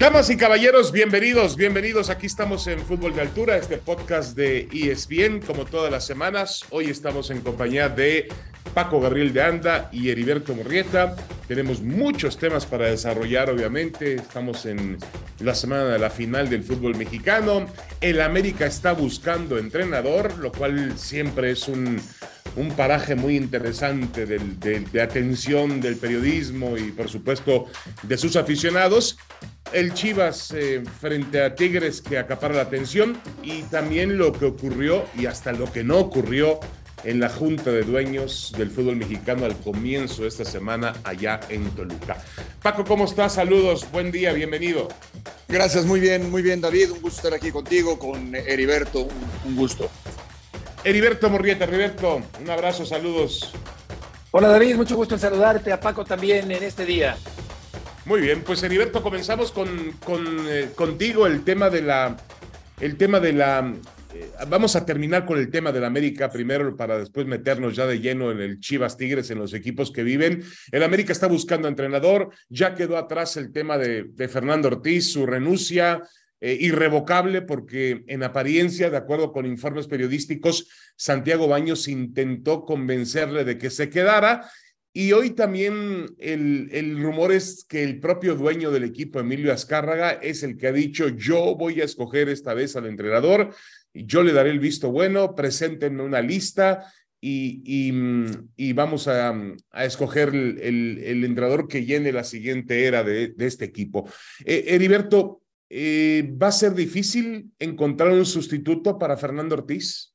Damas y caballeros, bienvenidos, bienvenidos. Aquí estamos en Fútbol de Altura, este podcast de ESPN, como todas las semanas. Hoy estamos en compañía de Paco Gabriel de Anda y Heriberto Morrieta. Tenemos muchos temas para desarrollar, obviamente. Estamos en la semana de la final del fútbol mexicano. El América está buscando entrenador, lo cual siempre es un, un paraje muy interesante de, atención del periodismo y por supuesto de sus aficionados. El Chivas eh, frente a Tigres que acapara la atención y también lo que ocurrió y hasta lo que no ocurrió en la Junta de Dueños del Fútbol Mexicano al comienzo de esta semana allá en Toluca. Paco, ¿cómo estás? Saludos, buen día, bienvenido. Gracias, muy bien, muy bien David, un gusto estar aquí contigo, con Heriberto, un gusto. Heriberto Morrieta. Heriberto, un abrazo, saludos. Hola David, mucho gusto en saludarte, a Paco también en este día. Muy bien, pues Heriberto, comenzamos con, eh, contigo el tema de la, el tema de la, eh, vamos a terminar con el tema de la América primero para después meternos ya de lleno en el Chivas Tigres, en los equipos que viven. El América está buscando entrenador, ya quedó atrás el tema de, de Fernando Ortiz, su renuncia, eh, irrevocable porque en apariencia, de acuerdo con informes periodísticos, Santiago Baños intentó convencerle de que se quedara y hoy también el, el, rumor es que el propio dueño del equipo, Emilio Azcárraga, es el que ha dicho, yo voy a escoger esta vez al entrenador, yo le daré el visto bueno, preséntenme una lista y, y, vamos a, a escoger el, el, entrenador que llene la siguiente era de, este equipo. Eh, Heriberto, eh, ¿va a ser difícil encontrar un sustituto para Fernando Ortiz?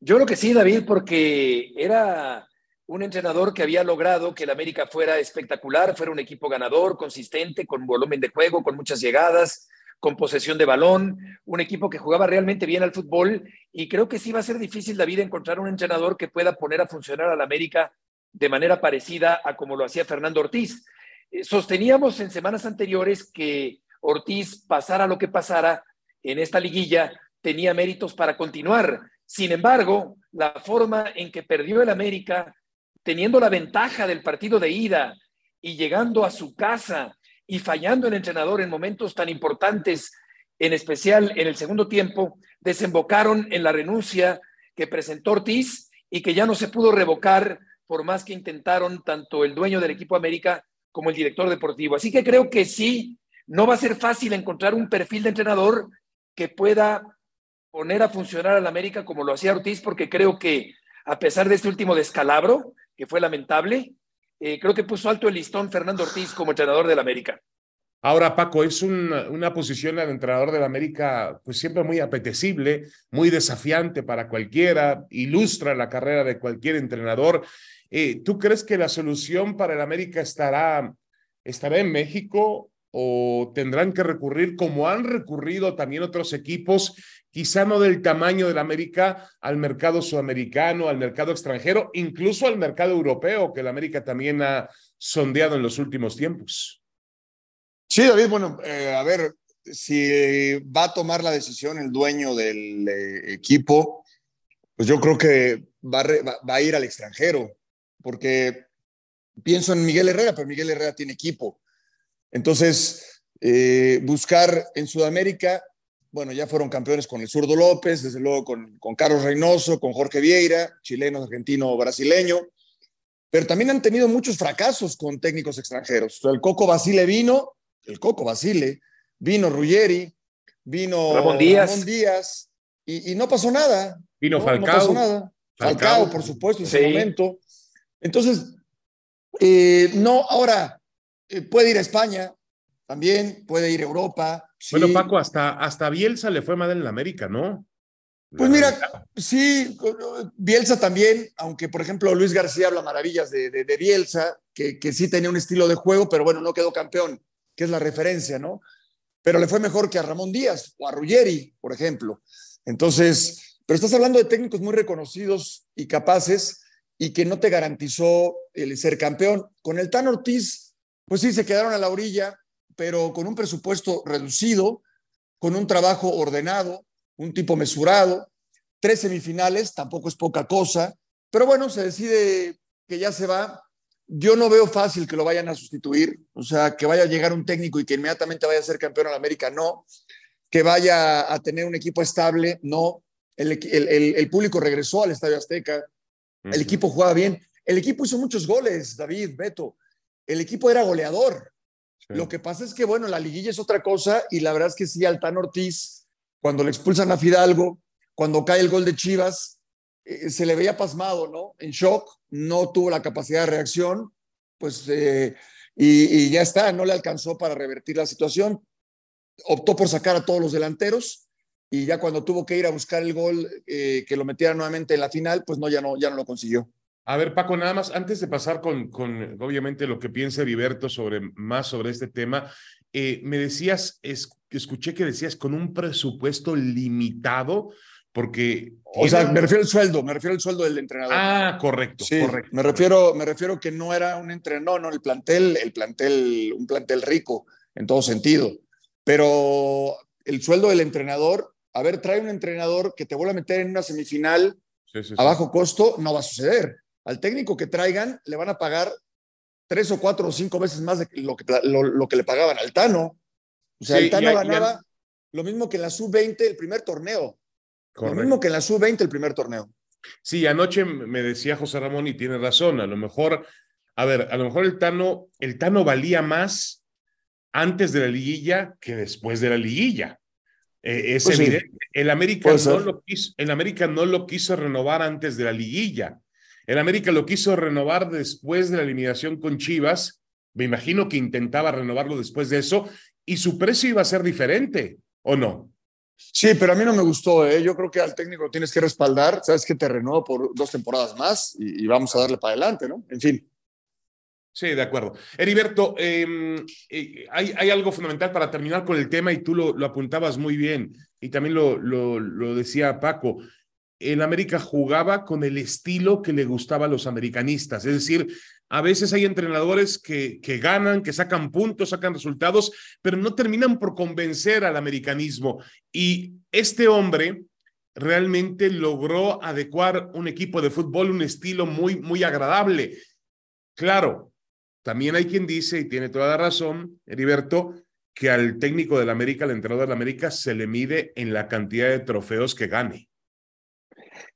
Yo lo que sí, David, porque era un entrenador que había logrado que el América fuera espectacular, fuera un equipo ganador, consistente, con volumen de juego, con muchas llegadas, con posesión de balón, un equipo que jugaba realmente bien al fútbol y creo que sí va a ser difícil, David, encontrar un entrenador que pueda poner a funcionar al América de manera parecida a como lo hacía Fernando Ortiz. Eh, sosteníamos en semanas anteriores que Ortiz, pasara lo que pasara en esta liguilla, tenía méritos para continuar. Sin embargo, la forma en que perdió el América, teniendo la ventaja del partido de ida y llegando a su casa y fallando el entrenador en momentos tan importantes, en especial en el segundo tiempo, desembocaron en la renuncia que presentó Ortiz y que ya no se pudo revocar por más que intentaron tanto el dueño del equipo América como el director deportivo. Así que creo que sí no va a ser fácil encontrar un perfil de entrenador que pueda poner a funcionar al América como lo hacía Ortiz, porque creo que a pesar de este último descalabro, que fue lamentable, eh, creo que puso alto el listón Fernando Ortiz como entrenador del América. Ahora, Paco, es una, una posición al entrenador del América, pues siempre muy apetecible, muy desafiante para cualquiera, ilustra la carrera de cualquier entrenador. Eh, ¿Tú crees que la solución para el América estará, estará en México o tendrán que recurrir, como han recurrido también otros equipos, quizá no del tamaño del América, al mercado sudamericano, al mercado extranjero, incluso al mercado europeo, que el América también ha sondeado en los últimos tiempos. Sí, David, bueno, eh, a ver, si va a tomar la decisión el dueño del eh, equipo, pues yo creo que va va a ir al extranjero, porque pienso en Miguel Herrera, pero Miguel Herrera tiene equipo. Entonces, eh, buscar en Sudamérica, bueno, ya fueron campeones con el Zurdo López, desde luego con, con Carlos Reynoso, con Jorge Vieira, chileno, argentino, brasileño, pero también han tenido muchos fracasos con técnicos extranjeros. el Coco Basile vino, el Coco Basile, vino Ruggeri, vino Ramón Díaz, y, no pasó nada. Vino no, Falcao. No pasó nada. Falcao, por supuesto, en ese momento. Entonces, eh, no, ahora, eh, puede ir a España, también puede ir a Europa. Bueno, Paco, hasta, hasta Bielsa le fue mal en la América, ¿no? Pues mira, sí, Bielsa también, aunque por ejemplo Luis García habla maravillas de, de, Bielsa, que, que, sí tenía un estilo de juego, pero bueno, no quedó campeón, que es la referencia, ¿no? Pero le fue mejor que a Ramón Díaz o a Ruggeri, por ejemplo. Entonces, pero estás hablando de técnicos muy reconocidos y capaces y que no te garantizó el ser campeón. Con el Tan Ortiz, pues sí, se quedaron a la orilla, pero con un presupuesto reducido, con un trabajo ordenado, un tipo mesurado, tres semifinales, tampoco es poca cosa, pero bueno, se decide que ya se va. Yo no veo fácil que lo vayan a sustituir, o sea, que vaya a llegar un técnico y que inmediatamente vaya a ser campeón en América, no. Que vaya a tener un equipo estable, no. El, el, público regresó al Estadio Azteca, el equipo jugaba bien, el equipo hizo muchos goles, David, Beto, el equipo era goleador. Lo que pasa es que, bueno, la liguilla es otra cosa y la verdad es que sí, Altán Ortiz, cuando le expulsan a Fidalgo, cuando cae el gol de Chivas, eh, se le veía pasmado, ¿no? En shock, no tuvo la capacidad de reacción, pues, eh, y, ya está, no le alcanzó para revertir la situación. Optó por sacar a todos los delanteros y ya cuando tuvo que ir a buscar el gol eh, que lo metiera nuevamente en la final, pues no, ya no, ya no lo consiguió. A ver, Paco, nada más, antes de pasar con, con obviamente lo que piensa Heriberto sobre más sobre este tema, me decías, escuché que decías con un presupuesto limitado, porque... O sea, me refiero al sueldo, me refiero al sueldo del entrenador. Ah, correcto, sí, correcto. Me refiero, me refiero que no era un entrenador, no, el plantel, el plantel, un plantel rico en todo sentido. Pero el sueldo del entrenador, a ver, trae un entrenador que te vuelva a meter en una semifinal a bajo costo, no va a suceder. Al técnico que traigan le van a pagar tres o cuatro o cinco veces más de lo que, lo, que le pagaban al Tano. O sea, el Tano ganaba lo mismo que en la sub-20 el primer torneo. Lo mismo que en la sub-20 el primer torneo. Sí, anoche me decía José Ramón y tiene razón, a lo mejor, a ver, a lo mejor el Tano, el Tano valía más antes de la liguilla que después de la liguilla. Eh, es pues evidente. El América, no lo quiso, el América no lo quiso renovar antes de la liguilla. El América lo quiso renovar después de la eliminación con Chivas. Me imagino que intentaba renovarlo después de eso y su precio iba a ser diferente, ¿o no? Sí, pero a mí no me gustó. ¿eh? Yo creo que al técnico tienes que respaldar. Sabes que te renuevo por dos temporadas más y, vamos a darle para adelante, ¿no? En fin. Sí, de acuerdo. Heriberto, em, eh, hay, hay, algo fundamental para terminar con el tema y tú lo, lo apuntabas muy bien y también lo, lo, lo decía Paco el América jugaba con el estilo que le gustaba a los americanistas. Es decir, a veces hay entrenadores que, que ganan, que sacan puntos, sacan resultados, pero no terminan por convencer al americanismo. Y este hombre realmente logró adecuar un equipo de fútbol, un estilo muy, muy agradable. Claro, también hay quien dice, y tiene toda la razón, Heriberto, que al técnico del América, al entrenador del América, se le mide en la cantidad de trofeos que gane.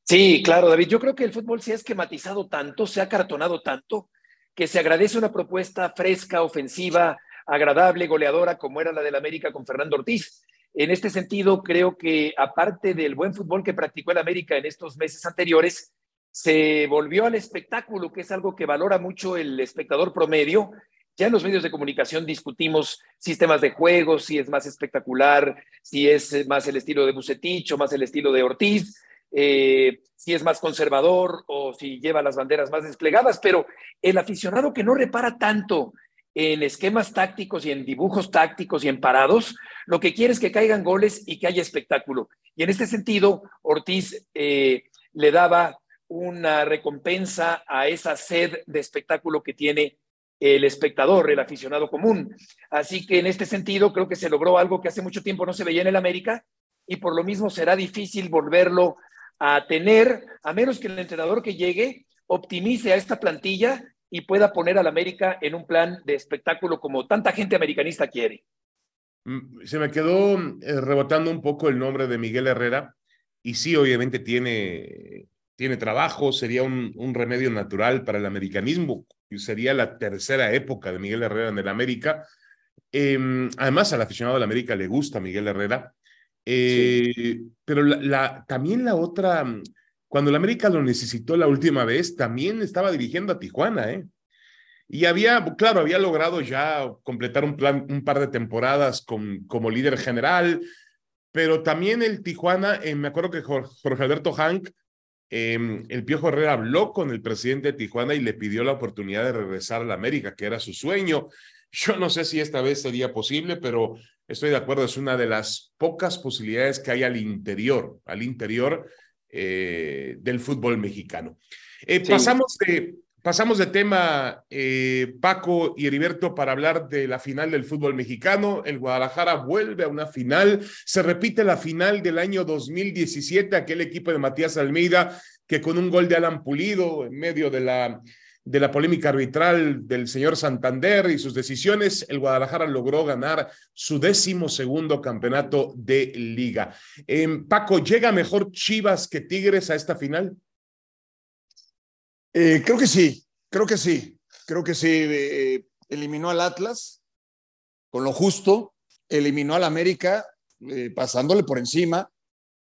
Sí, claro, David. Yo creo que el fútbol se ha esquematizado tanto, se ha cartonado tanto, que se agradece una propuesta fresca, ofensiva, agradable, goleadora, como era la del América con Fernando Ortiz. En este sentido, creo que aparte del buen fútbol que practicó el América en estos meses anteriores, se volvió al espectáculo, que es algo que valora mucho el espectador promedio. Ya en los medios de comunicación discutimos sistemas de juego, si es más espectacular, si es más el estilo de Bucetich o más el estilo de Ortiz. Eh, si es más conservador o si lleva las banderas más desplegadas, pero el aficionado que no repara tanto en esquemas tácticos y en dibujos tácticos y en parados, lo que quiere es que caigan goles y que haya espectáculo. Y en este sentido, Ortiz eh, le daba una recompensa a esa sed de espectáculo que tiene el espectador, el aficionado común. Así que en este sentido creo que se logró algo que hace mucho tiempo no se veía en el América y por lo mismo será difícil volverlo a tener, a menos que el entrenador que llegue optimice a esta plantilla y pueda poner al América en un plan de espectáculo como tanta gente americanista quiere. Mm, se me quedó eh, rebotando un poco el nombre de Miguel Herrera y sí, obviamente tiene, tiene trabajo, sería un, remedio natural para el americanismo, sería la tercera época de Miguel Herrera en el América. Em, además, al aficionado del América le gusta Miguel Herrera. Eh, pero la, también la otra, mm, cuando el América lo necesitó la última vez, también estaba dirigiendo a Tijuana, ¿eh? Y había, claro, había logrado ya completar un, par de temporadas como líder general, pero también el Tijuana, eh, me acuerdo que Jorge Alberto Hank, em, el Piojo Herrera habló con el presidente de Tijuana y le pidió la oportunidad de regresar a la América, que era su sueño. Yo no sé si esta vez sería posible, pero estoy de acuerdo, es una de las pocas posibilidades que hay al interior, al interior eh, del fútbol mexicano. Eh, pasamos, de, pasamos de tema, eh, Paco y Heriberto, para hablar de la final del fútbol mexicano. El Guadalajara vuelve a una final. Se repite la final del año 2017, aquel equipo de Matías Almeida que con un gol de Alan Pulido en medio de la de la polémica arbitral del señor Santander y sus decisiones, el Guadalajara logró ganar su décimo segundo campeonato de liga. Em, Paco, ¿llega mejor Chivas que Tigres a esta final? Eh, creo que sí, creo que sí, creo que sí. Eh, eliminó al Atlas con lo justo, eliminó al América eh, pasándole por encima.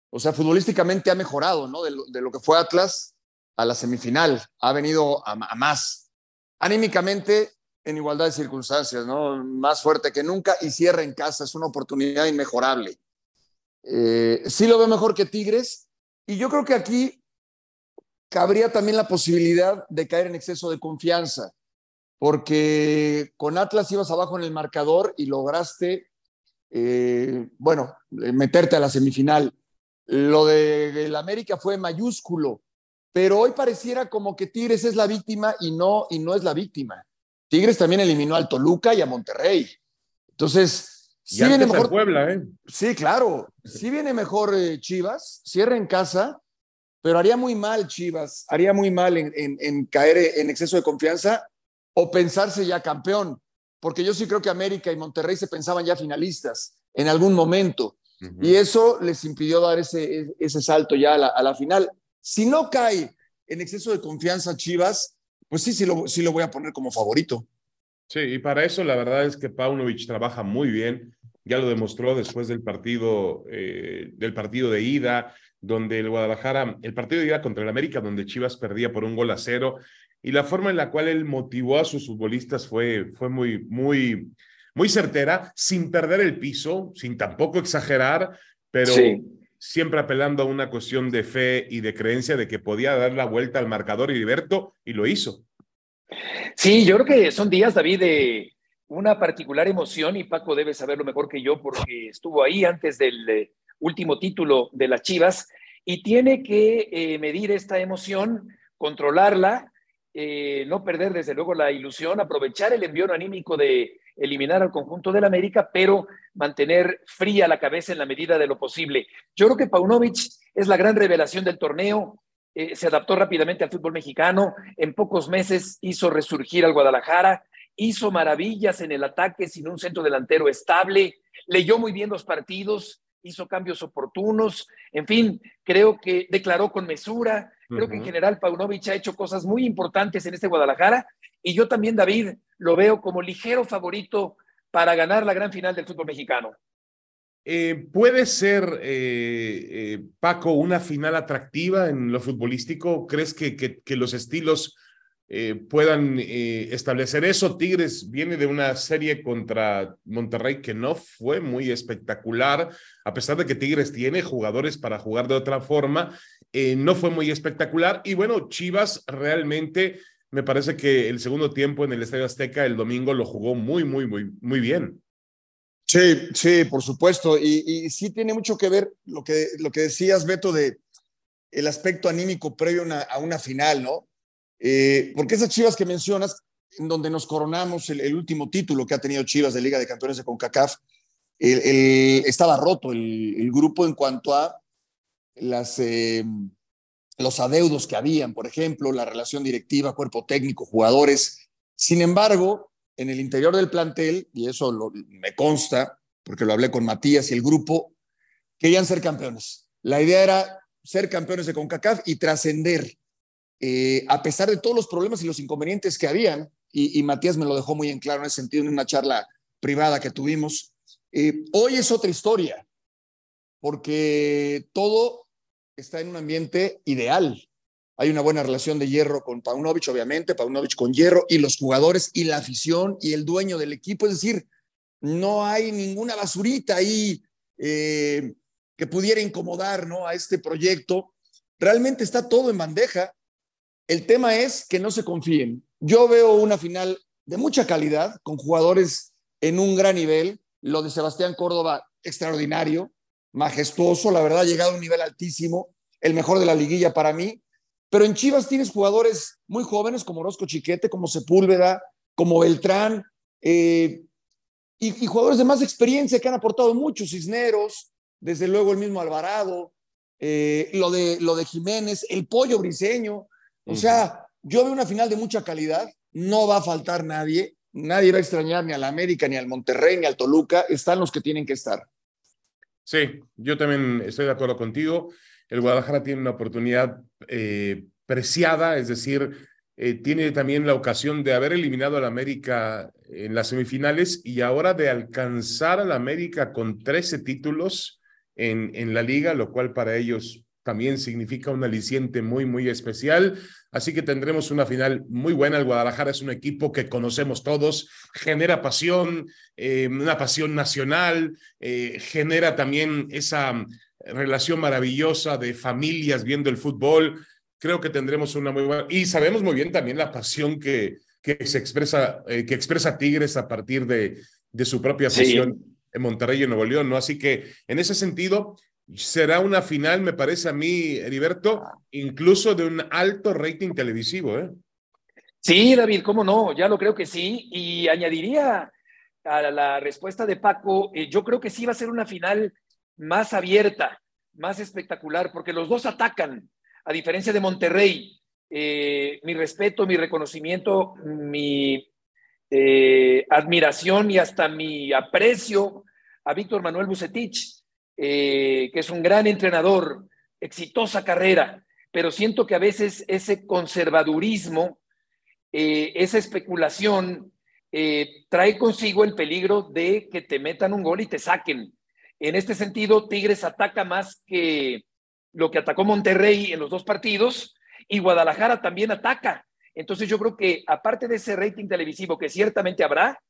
O sea, futbolísticamente ha mejorado, ¿no? de lo que fue Atlas a la semifinal, ha venido a, más. Anímicamente, en igualdad de circunstancias, ¿no? Más fuerte que nunca y cierra en casa, es una oportunidad inmejorable. Eh, sí lo veo mejor que Tigres y yo creo que aquí cabría también la posibilidad de caer en exceso de confianza, porque con Atlas ibas abajo en el marcador y lograste, eh, bueno, meterte a la semifinal. Lo de el América fue mayúsculo pero hoy pareciera como que Tigres es la víctima y no, y no es la víctima. Tigres también eliminó al Toluca y a Monterrey. Entonces, sí viene mejor. Puebla, ¿eh? Sí, claro. Sí viene mejor eh, Chivas, cierra en casa, pero haría muy mal Chivas, haría muy mal en, caer en exceso de confianza o pensarse ya campeón, porque yo sí creo que América y Monterrey se pensaban ya finalistas en algún momento. Y eso les impidió dar ese, ese salto ya a la final. Si no cae en exceso de confianza Chivas, pues sí, sí lo, sí lo voy a poner como favorito. Sí, y para eso la verdad es que Paunovic trabaja muy bien. Ya lo demostró después del partido, eh, del partido de ida, donde el Guadalajara, el partido de ida contra el América, donde Chivas perdía por un gol a cero, y la forma en la cual él motivó a sus futbolistas fue, fue muy, muy, muy certera, sin perder el piso, sin tampoco exagerar, pero siempre apelando a una cuestión de fe y de creencia de que podía dar la vuelta al marcador Heriberto y lo hizo. Sí, yo creo que son días, David, de una particular emoción y Paco debe saberlo mejor que yo porque estuvo ahí antes del eh, último título de las Chivas y tiene que eh, medir esta emoción, controlarla, eh, no perder desde luego la ilusión, aprovechar el envío anímico de eliminar al conjunto del América, pero mantener fría la cabeza en la medida de lo posible. Yo creo que Paunovic es la gran revelación del torneo. Eh, se adaptó rápidamente al fútbol mexicano. En pocos meses hizo resurgir al Guadalajara. Hizo maravillas en el ataque sin un centro delantero estable. Leyó muy bien los partidos. Hizo cambios oportunos. En fin, creo que declaró con mesura. Creo que en general Paunovic ha hecho cosas muy importantes en este Guadalajara. Y yo también, David, lo veo como ligero favorito para ganar la gran final del fútbol mexicano. Eh, ¿Puede ser, eh, eh, Paco, una final atractiva en lo futbolístico? ¿Crees que, que, los estilos puedan establecer eso? Tigres viene de una serie contra Monterrey que no fue muy espectacular, a pesar de que Tigres tiene jugadores para jugar de otra forma, no fue muy espectacular. Y bueno, Chivas realmente me parece que el segundo tiempo en el Estadio Azteca el domingo lo jugó muy, muy, muy, muy bien. Sí, sí, por supuesto. Y, sí tiene mucho que ver lo que, lo que decías, Beto, de el aspecto anímico previo a una final, ¿no? Eh, porque esas Chivas que mencionas, en donde nos coronamos el, último título que ha tenido Chivas de Liga de Campeones de CONCACAF, estaba roto el, grupo en cuanto a las, eh, los adeudos que habían, por ejemplo, la relación directiva, cuerpo técnico, jugadores. Sin embargo, en el interior del plantel, y eso me consta, porque lo hablé con Matías y el grupo, querían ser campeones. La idea era ser campeones de CONCACAF y trascender, eh, a pesar de todos los problemas y los inconvenientes que habían, y, Matías me lo dejó muy en claro en ese sentido en una charla privada que tuvimos. Eh, hoy es otra historia, porque todo está en un ambiente ideal. Hay una buena relación de hierro con Paunovic, obviamente, Paunovic con hierro, y los jugadores y la afición y el dueño del equipo. Es decir, no hay ninguna basurita ahí eh, que pudiera incomodar ¿no? a este proyecto. Realmente está todo en bandeja. El tema es que no se confíen. Yo veo una final de mucha calidad, con jugadores en un gran nivel. Lo de Sebastián Córdoba, extraordinario majestuoso, la verdad, ha llegado a un nivel altísimo, el mejor de la liguilla para mí, Pero en Chivas tienes jugadores muy jóvenes como Orozco Chiquete, como Sepúlveda, como Beltrán, eh, y, jugadores de más experiencia que han aportado mucho, Cisneros, desde luego el mismo Alvarado, eh, lo, de, lo de Jiménez, el pollo briseño. O sea, yo veo una final de mucha calidad, no va a faltar nadie, nadie va a extrañar ni al América, ni al Monterrey, ni al Toluca, están los que tienen que estar. Sí, yo también estoy de acuerdo contigo. El Guadalajara tiene una oportunidad eh, preciada, es decir, eh, tiene también la ocasión de haber eliminado al América en las semifinales y ahora de alcanzar al América con 13 títulos en, en la liga, lo cual para ellos también significa un aliciente muy, muy especial. Así que tendremos una final muy buena. El Guadalajara es un equipo que conocemos todos, genera pasión, eh, una pasión nacional, eh, genera también esa relación maravillosa de familias viendo el fútbol. Creo que tendremos una muy buena. Y sabemos muy bien también la pasión que, que se expresa, eh, que expresa Tigres a partir de, de su propia pasión en Monterrey y Nuevo León, ¿no? Así que en ese sentido, será una final, me parece a mí, Heriberto, incluso de un alto rating televisivo, ¿eh? Sí, David, cómo no, ya lo creo que sí. Y añadiría a la respuesta de Paco, eh, yo creo que sí va a ser una final más abierta, más espectacular, porque los dos atacan, a diferencia de Monterrey. Eh, mi respeto, mi reconocimiento, mi eh, admiración y hasta mi aprecio a Víctor Manuel Bucetich eh, que es un gran entrenador, exitosa carrera, pero siento que a veces ese conservadurismo, eh, esa especulación, eh, trae consigo el peligro de que te metan un gol y te saquen. En este sentido, Tigres ataca más que lo que atacó Monterrey en los dos partidos y Guadalajara también ataca. Entonces yo creo que aparte de ese rating televisivo que ciertamente habrá,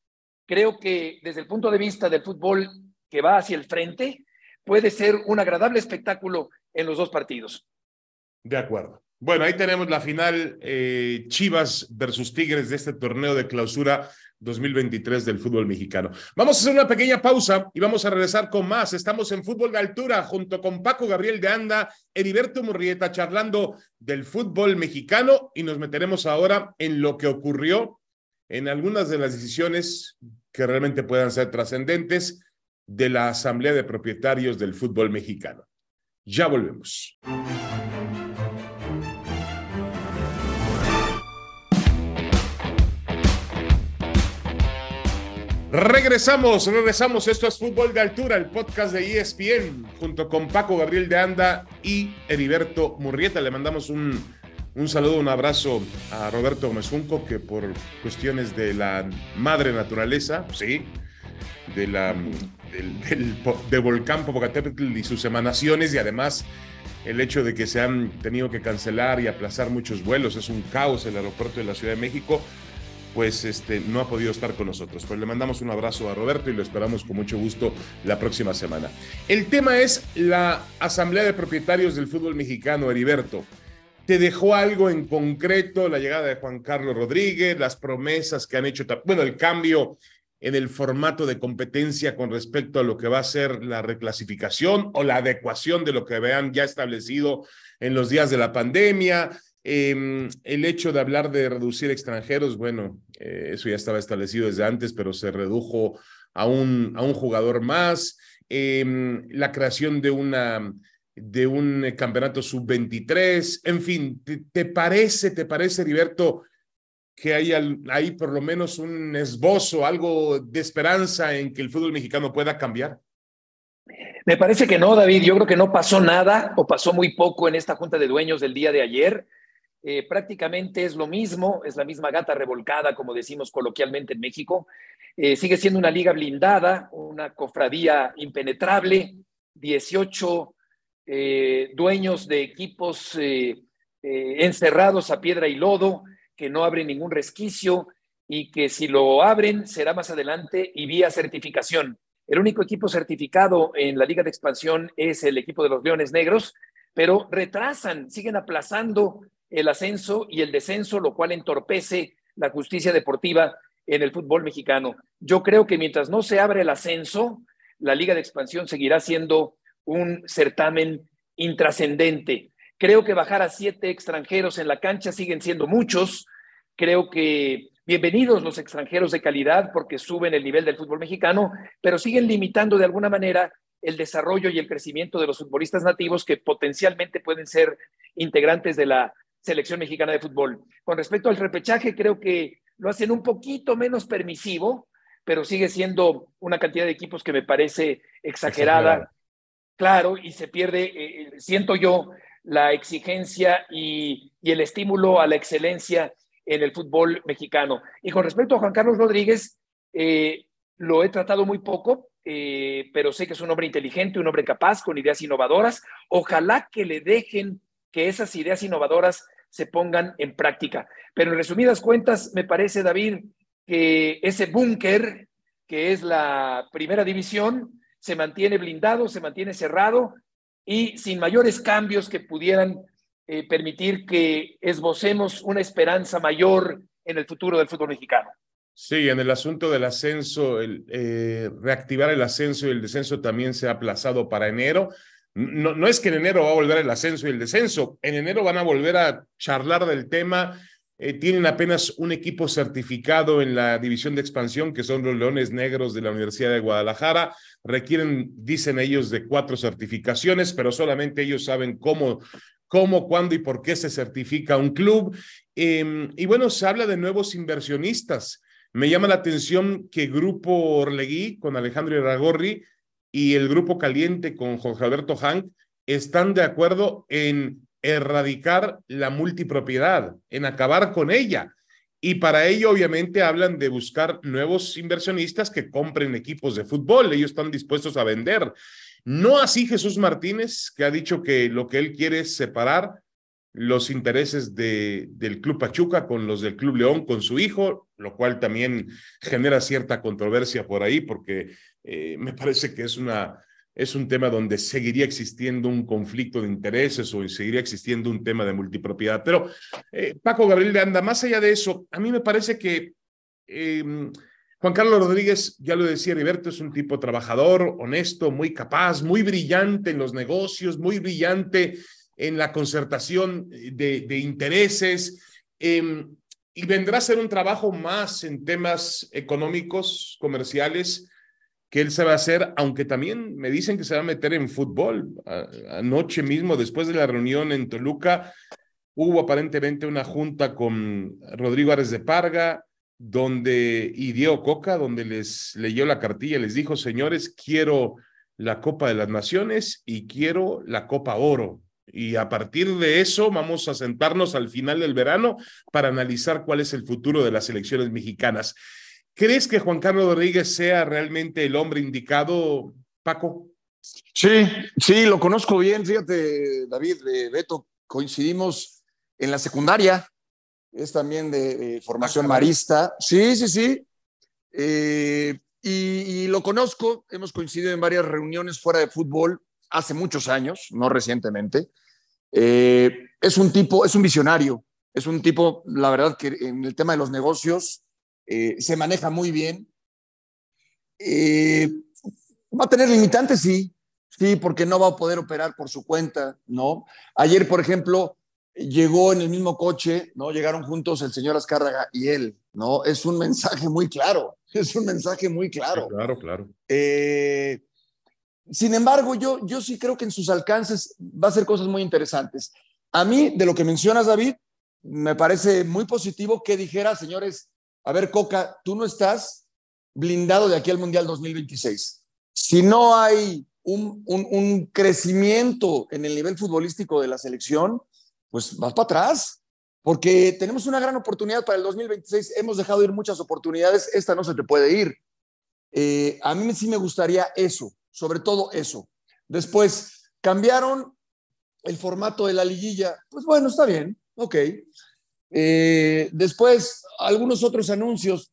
creo que desde el punto de vista del fútbol que va hacia el frente, puede ser un agradable espectáculo en los dos partidos. De acuerdo. Bueno, ahí tenemos la final eh, Chivas versus Tigres de este torneo de clausura 2023 del fútbol mexicano. Vamos a hacer una pequeña pausa y vamos a regresar con más. Estamos en Fútbol de Altura junto con Paco Gabriel de Anda, Heriberto Murrieta, charlando del fútbol mexicano y nos meteremos ahora en lo que ocurrió en algunas de las decisiones que realmente puedan ser trascendentes de la Asamblea de Propietarios del Fútbol Mexicano. Ya volvemos. Regresamos, regresamos. Esto es Fútbol de Altura, el podcast de ESPN, junto con Paco Gabriel de Anda y Heriberto Murrieta. Le mandamos un, un saludo, un abrazo a Roberto Gómez que por cuestiones de la madre naturaleza, sí, de la del, de volcán Popocatépetl y sus emanaciones y además el hecho de que se han tenido que cancelar y aplazar muchos vuelos, es un caos el aeropuerto de la Ciudad de México, pues este, no ha podido estar con nosotros. Pues le mandamos un abrazo a Roberto y lo esperamos con mucho gusto la próxima semana. El tema es la Asamblea de Propietarios del Fútbol Mexicano, Heriberto. ¿Te dejó algo en concreto la llegada de Juan Carlos Rodríguez, las promesas que han hecho, bueno, el cambio en el formato de competencia con respecto a lo que va a ser la reclasificación o la adecuación de lo que vean ya establecido en los días de la pandemia. Em, el hecho de hablar de reducir extranjeros, bueno, eh, eso ya estaba establecido desde antes, pero se redujo a un, a un jugador más. Em, la creación de una de un campeonato sub-23, en fin, ¿te, ¿te, parece, te parece, Heriberto, que hay por lo menos un esbozo, algo de esperanza en que el fútbol mexicano pueda cambiar? Me parece que no, David. Yo creo que no pasó nada o pasó muy poco en esta junta de dueños del día de ayer. Eh, prácticamente es lo mismo, es la misma gata revolcada, como decimos coloquialmente en México. Eh, sigue siendo una liga blindada, una cofradía impenetrable, 18 eh, dueños de equipos encerrados a piedra y lodo, que no abre ningún resquicio y que si lo abren será más adelante y vía certificación. El único equipo certificado en la Liga de Expansión es el equipo de los Leones Negros, pero retrasan, siguen aplazando el ascenso y el descenso, lo cual entorpece la justicia deportiva en el fútbol mexicano. Yo creo que mientras no se abre el ascenso, la Liga de Expansión seguirá siendo un certamen intrascendente. Creo que bajar a siete extranjeros en la cancha siguen siendo muchos. Creo que bienvenidos los extranjeros de calidad porque suben el nivel del fútbol mexicano, pero siguen limitando de alguna manera el desarrollo y el crecimiento de los futbolistas nativos que potencialmente pueden ser integrantes de la selección mexicana de fútbol. Con respecto al repechaje, creo que lo hacen un poquito menos permisivo, pero sigue siendo una cantidad de equipos que me parece exagerada. Claro, y se pierde, eh, eh, siento yo, la exigencia y, el estímulo a la excelencia en el fútbol mexicano. Y con respecto a Juan Carlos Rodríguez, eh, lo he tratado muy poco, pero sé que es un hombre inteligente, un hombre capaz, con ideas innovadoras. Ojalá que le dejen que esas ideas innovadoras se pongan en práctica. Pero en resumidas cuentas, me parece, David, que ese búnker, que es la primera división, se mantiene blindado, se mantiene cerrado y sin mayores cambios que pudieran eh, permitir que esbocemos una esperanza mayor en el futuro del fútbol mexicano. Sí, en el asunto del ascenso, el, eh, reactivar el ascenso y el descenso también se ha aplazado para enero. No, no es que en enero va a volver el ascenso y el descenso, en enero van a volver a charlar del tema. Eh, tienen apenas un equipo certificado en la división de expansión, que son los Leones Negros de la Universidad de Guadalajara. Requieren, dicen ellos, de cuatro certificaciones, pero solamente ellos saben cómo, cómo, cuándo y por qué se certifica un club. Em, y bueno, se habla de nuevos inversionistas. Me llama la atención que Grupo Orlegui con Alejandro Iragorri y el Grupo Caliente con Jorge Alberto Hank están de acuerdo en erradicar la multipropiedad, en acabar con ella. Y para ello, obviamente, hablan de buscar nuevos inversionistas que compren equipos de fútbol. Ellos están dispuestos a vender. No así Jesús Martínez, que ha dicho que lo que él quiere es separar los intereses de, del Club Pachuca con los del Club León, con su hijo, lo cual también genera cierta controversia por ahí, porque eh, me parece que es, una, es un tema donde seguiría existiendo un conflicto de intereses o seguiría existiendo un tema de multipropiedad. Pero eh, Paco Gabriel de Anda, más allá de eso, a mí me parece que em, Juan Carlos Rodríguez, ya lo decía Heriberto, es un tipo trabajador, honesto, muy capaz, muy brillante en los negocios, muy brillante en la concertación de, intereses em, y vendrá a ser un trabajo más en temas económicos, comerciales, que él a hacer, aunque también me dicen que se va a meter en fútbol. Anoche mismo, después de la reunión en Toluca, hubo aparentemente una junta con Rodrigo Ares de Parga, donde, y Diego Coca, donde les leyó la cartilla, les dijo, señores, quiero la Copa de las Naciones y quiero la Copa Oro. Y a partir de eso vamos a sentarnos al final del verano para analizar cuál es el futuro de las elecciones mexicanas. ¿Crees que Juan Carlos Rodríguez sea realmente el hombre indicado, Paco? Sí, sí, lo conozco bien. Fíjate, David, Beto, coincidimos en la secundaria. Es también de, formación marista. Sí, sí, sí. Eh, y, lo conozco. Hemos coincidido en varias reuniones fuera de fútbol hace muchos años, no recientemente. Eh, es un tipo, es un visionario, es un tipo, la verdad, que en el tema de los negocios eh, se maneja muy bien. Eh, va a tener limitantes, sí, sí, porque no va a poder operar por su cuenta, ¿no? Ayer, por ejemplo, llegó en el mismo coche, ¿no? Llegaron juntos el señor Azcárraga y él, ¿no? Es un mensaje muy claro, es un mensaje muy claro. claro, claro. Sin embargo, yo, yo sí creo que en sus alcances va a ser cosas muy interesantes. A mí, de lo que mencionas, David, me parece muy positivo que dijera, señores, a ver, Coca, tú no estás blindado de aquí al Mundial 2026. Si no hay un, un, crecimiento en el nivel futbolístico de la selección, pues vas para atrás, porque tenemos una gran oportunidad para el 2026. Hemos dejado ir muchas oportunidades, esta no se te puede ir. Eh, a mí sí me gustaría eso, sobre todo eso. Después, cambiaron el formato de la liguilla. Pues bueno, está bien, ok. Eh, después, algunos otros anuncios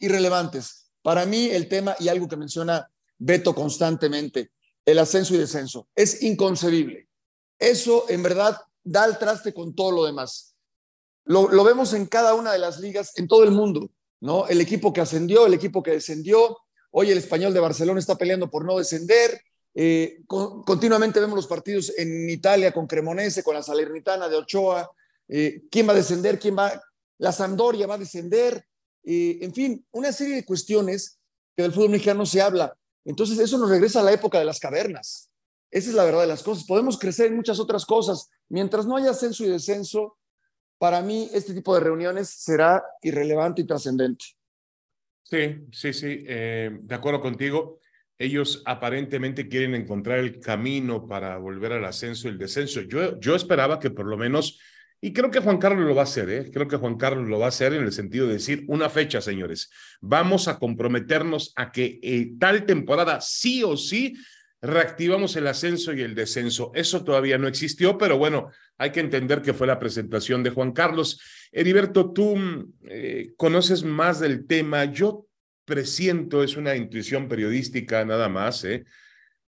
irrelevantes. Para mí, el tema y algo que menciona Beto constantemente, el ascenso y descenso, es inconcebible. Eso, en verdad, da el traste con todo lo demás. Lo, lo vemos en cada una de las ligas, en todo el mundo, ¿no? El equipo que ascendió, el equipo que descendió, Hoy el español de Barcelona está peleando por no descender. Eh, continuamente vemos los partidos en Italia con Cremonese, con la Salernitana de Ochoa. Eh, ¿Quién va a descender? ¿Quién va? La Sampdoria va a descender. Eh, en fin, una serie de cuestiones que del fútbol mexicano se habla. Entonces, eso nos regresa a la época de las cavernas. Esa es la verdad de las cosas. Podemos crecer en muchas otras cosas. Mientras no haya ascenso y descenso, para mí este tipo de reuniones será irrelevante y trascendente. Sí, sí, sí, eh, de acuerdo contigo. Ellos aparentemente quieren encontrar el camino para volver al ascenso y el descenso. Yo, yo esperaba que por lo menos, y creo que Juan Carlos lo va a hacer, ¿eh? creo que Juan Carlos lo va a hacer en el sentido de decir una fecha, señores. Vamos a comprometernos a que eh, tal temporada sí o sí reactivamos el ascenso y el descenso. Eso todavía no existió, pero bueno, hay que entender que fue la presentación de Juan Carlos. Heriberto, tú eh, conoces más del tema. Yo presiento, es una intuición periodística nada más, ¿eh?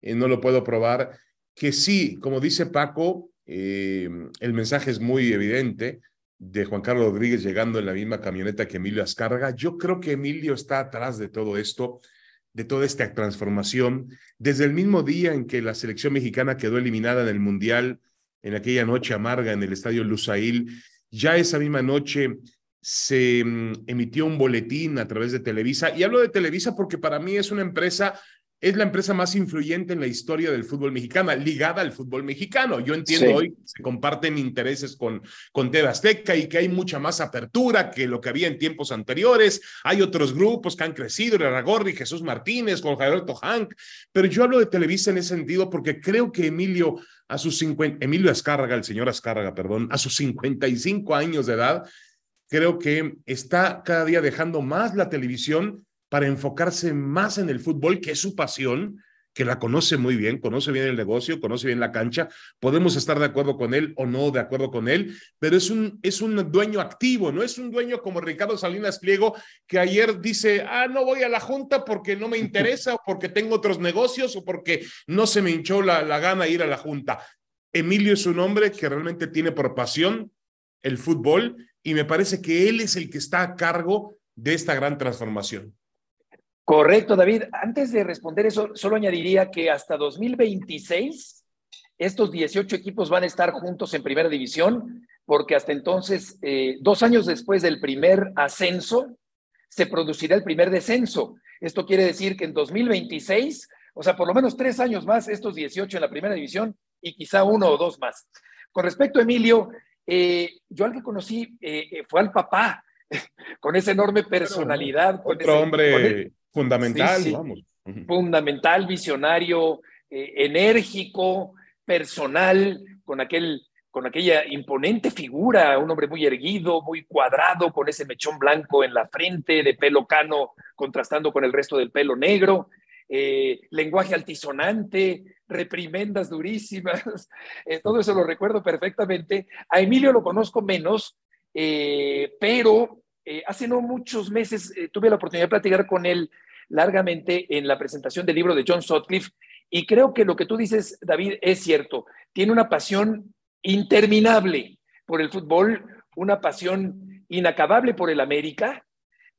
eh no lo puedo probar, que sí, como dice Paco, eh, el mensaje es muy evidente de Juan Carlos Rodríguez llegando en la misma camioneta que Emilio Azcárraga. Yo creo que Emilio está atrás de todo esto de toda esta transformación, desde el mismo día en que la selección mexicana quedó eliminada en el Mundial, en aquella noche amarga en el Estadio Lusail, ya esa misma noche se mm, emitió un boletín a través de Televisa, y hablo de Televisa porque para mí es una empresa es la empresa más influyente en la historia del fútbol mexicano, ligada al fútbol mexicano. Yo entiendo hoy que se comparten intereses con, con TV Azteca y que hay mucha más apertura que lo que había en tiempos anteriores. Hay otros grupos que han crecido, Aragorri, Jesús Martínez, con Alberto Hank, pero yo hablo de Televisa en ese sentido porque creo que Emilio, a sus 50, Emilio Azcárraga, el señor Azcárraga, perdón, a sus 55 años de edad, creo que está cada día dejando más la televisión para enfocarse más en el fútbol, que es su pasión, que la conoce muy bien, conoce bien el negocio, conoce bien la cancha. Podemos estar de acuerdo con él o no de acuerdo con él, pero es un, es un dueño activo, no es un dueño como Ricardo Salinas Pliego, que ayer dice, ah, no voy a la junta porque no me interesa o porque tengo otros negocios o porque no se me hinchó la, la gana ir a la junta. Emilio es un hombre que realmente tiene por pasión el fútbol y me parece que él es el que está a cargo de esta gran transformación. Correcto, David. Antes de responder eso, solo añadiría que hasta 2026 estos 18 equipos van a estar juntos en primera división, porque hasta entonces, eh, dos años después del primer ascenso, se producirá el primer descenso. Esto quiere decir que en 2026, o sea, por lo menos tres años más, estos 18 en la primera división y quizá uno o dos más. Con respecto a Emilio, eh, yo al que conocí eh, fue al papá, con esa enorme personalidad. Otro hombre Fundamental, vamos. Fundamental, visionario, eh, enérgico, personal, con, aquel, con aquella imponente figura, un hombre muy erguido, muy cuadrado, con ese mechón blanco en la frente, de pelo cano, contrastando con el resto del pelo negro, eh, lenguaje altisonante, reprimendas durísimas, eh, todo eso lo recuerdo perfectamente. A Emilio lo conozco menos, pero eh, hace no muchos meses eh, tuve la oportunidad de platicar con él largamente en la presentación del libro de John Sutcliffe y creo que lo que tú dices, David, es cierto. Tiene una pasión interminable por el fútbol, una pasión inacabable por el América.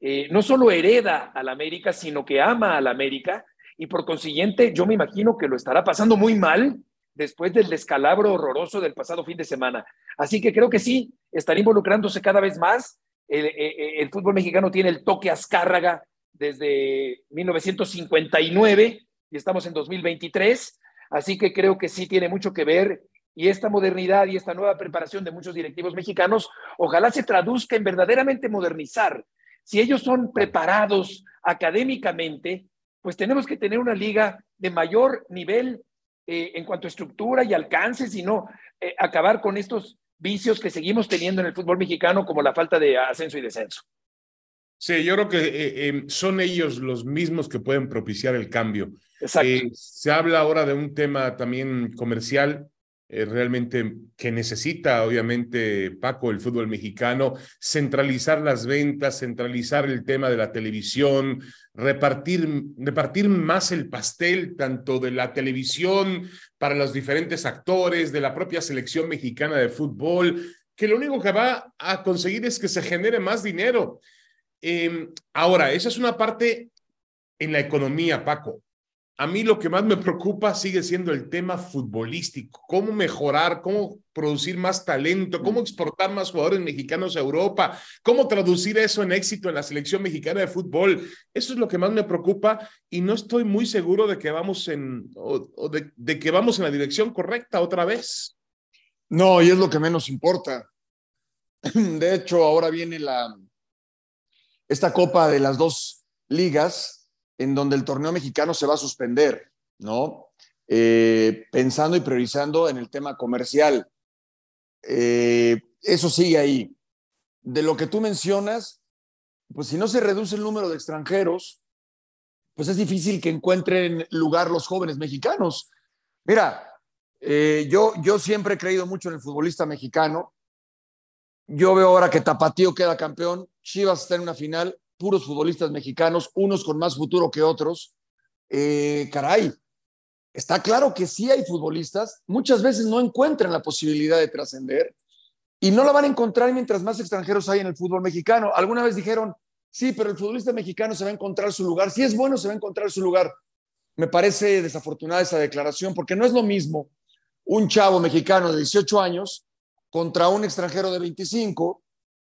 Eh, no solo hereda al América, sino que ama al América y por consiguiente yo me imagino que lo estará pasando muy mal después del descalabro horroroso del pasado fin de semana. Así que creo que sí, estará involucrándose cada vez más eh, eh, el, fútbol mexicano tiene el toque Azcárraga desde 1959 y estamos en 2023, así que creo que sí tiene mucho que ver y esta modernidad y esta nueva preparación de muchos directivos mexicanos, ojalá se traduzca en verdaderamente modernizar. Si ellos son preparados académicamente, pues tenemos que tener una liga de mayor nivel eh, en cuanto a estructura y alcance, sino acabar con estos vicios que seguimos teniendo en el fútbol mexicano, como la falta de ascenso y descenso. Sí, yo creo que eh, eh, son ellos los mismos que pueden propiciar el cambio. Exacto. Eh, se habla ahora de un tema también comercial eh, realmente que necesita, obviamente, Paco, el fútbol mexicano, centralizar las ventas, centralizar el tema de la televisión, repartir, repartir más el pastel, tanto de la televisión para los diferentes actores, de la propia selección mexicana de fútbol, que lo único que va a conseguir es que se genere más dinero. Em, ahora, esa es una parte en la economía, Paco. A mí lo que más me preocupa sigue siendo el tema futbolístico, cómo mejorar, cómo producir más talento, cómo exportar más jugadores mexicanos a Europa, cómo traducir eso en éxito en la selección mexicana de fútbol. Eso es lo que más me preocupa y no estoy muy seguro de que vamos en, o, de, de que vamos en la dirección correcta otra vez. No, y es lo que menos importa. De hecho, ahora viene la, esta copa de las dos ligas en donde el torneo mexicano se va a suspender, ¿no? Eh, pensando y priorizando en el tema comercial. Eh, eso sigue ahí. De lo que tú mencionas, pues si no se reduce el número de extranjeros, pues es difícil que encuentren lugar los jóvenes mexicanos. Mira, eh, yo, yo siempre he creído mucho en el futbolista mexicano. Yo veo ahora que Tapatío queda campeón, Chivas está en una final puros futbolistas mexicanos, unos con más futuro que otros. Eh, caray, está claro que sí hay futbolistas, muchas veces no encuentran la posibilidad de trascender y no la van a encontrar mientras más extranjeros hay en el fútbol mexicano. Alguna vez dijeron, sí, pero el futbolista mexicano se va a encontrar su lugar. Si es bueno, se va a encontrar su lugar. Me parece desafortunada esa declaración porque no es lo mismo un chavo mexicano de 18 años contra un extranjero de 25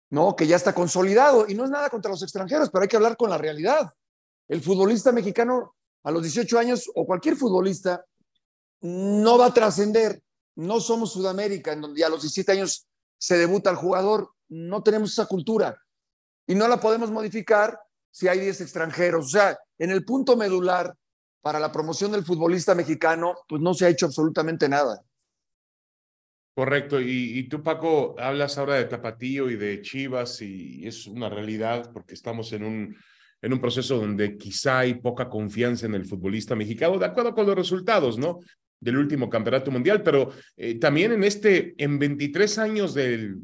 ¿no? Que ya está consolidado y no es nada contra los extranjeros, pero hay que hablar con la realidad. El futbolista mexicano a los 18 años o cualquier futbolista no va a trascender. No somos Sudamérica, en donde a los 17 años se debuta el jugador. No tenemos esa cultura y no la podemos modificar si hay 10 extranjeros. O sea, en el punto medular para la promoción del futbolista mexicano, pues no se ha hecho absolutamente nada. Correcto. Y, tú, Paco, hablas ahora de Tapatío y de Chivas y es una realidad porque estamos en un, en un proceso donde quizá hay poca confianza en el futbolista mexicano, de acuerdo con los resultados, ¿no? Del último campeonato mundial, pero eh, también en este, en 23 años del,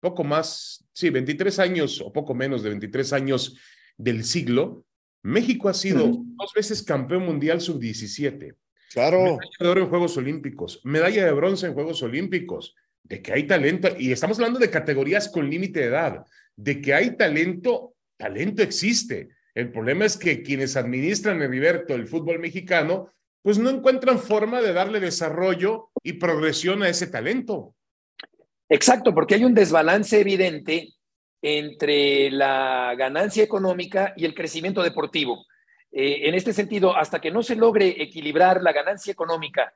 poco más, sí, 23 años o poco menos de 23 años del siglo, México ha sido dos veces campeón mundial sub-17, Claro. Medalla de oro en Juegos Olímpicos, medalla de bronce en Juegos Olímpicos, de que hay talento, y estamos hablando de categorías con límite de edad, de que hay talento, talento existe. El problema es que quienes administran, Heriberto, el fútbol mexicano, pues no encuentran forma de darle desarrollo y progresión a ese talento. Exacto, porque hay un desbalance evidente entre la ganancia económica y el crecimiento deportivo. Eh, en este sentido, hasta que no se logre equilibrar la ganancia económica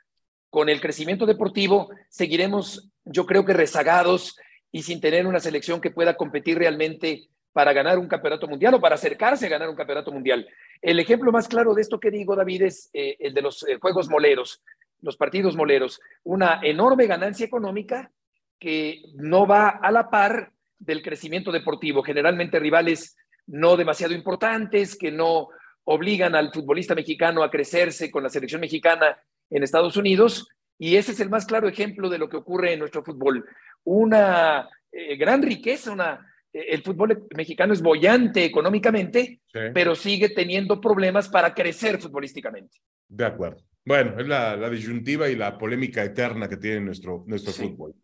con el crecimiento deportivo, seguiremos, yo creo que rezagados y sin tener una selección que pueda competir realmente para ganar un campeonato mundial o para acercarse a ganar un campeonato mundial. El ejemplo más claro de esto que digo, David, es eh, el de los eh, juegos moleros, los partidos moleros. Una enorme ganancia económica que no va a la par del crecimiento deportivo. Generalmente rivales no demasiado importantes, que no obligan al futbolista mexicano a crecerse con la selección mexicana en Estados Unidos y ese es el más claro ejemplo de lo que ocurre en nuestro fútbol. Una eh, gran riqueza, una, eh, el fútbol mexicano es bollante económicamente, pero sigue teniendo problemas para crecer futbolísticamente. De acuerdo. Bueno, es la, la disyuntiva y la polémica eterna que tiene nuestro, nuestro fútbol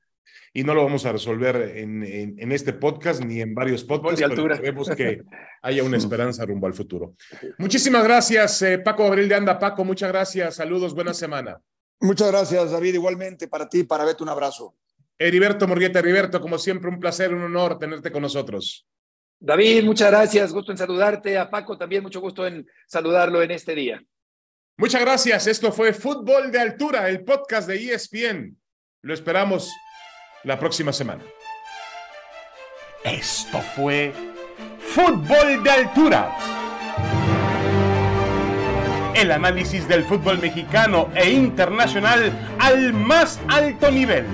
y no lo vamos a resolver en, en, este podcast ni en varios podcasts, de altura. pero que haya una esperanza rumbo al futuro. Muchísimas gracias, eh, Paco Abril de Anda. Paco, muchas gracias. Saludos, buena semana. Muchas gracias, David. Igualmente para ti, para Beto, un abrazo. Heriberto Morgueta, Heriberto, como siempre, un placer, un honor tenerte con nosotros. David, muchas gracias. Gusto en saludarte. A Paco también, mucho gusto en saludarlo en este día. Muchas gracias. Esto fue Fútbol de Altura, el podcast de ESPN. Lo esperamos la próxima semana. Esto fue Fútbol de Altura. El análisis del fútbol mexicano e internacional al más alto nivel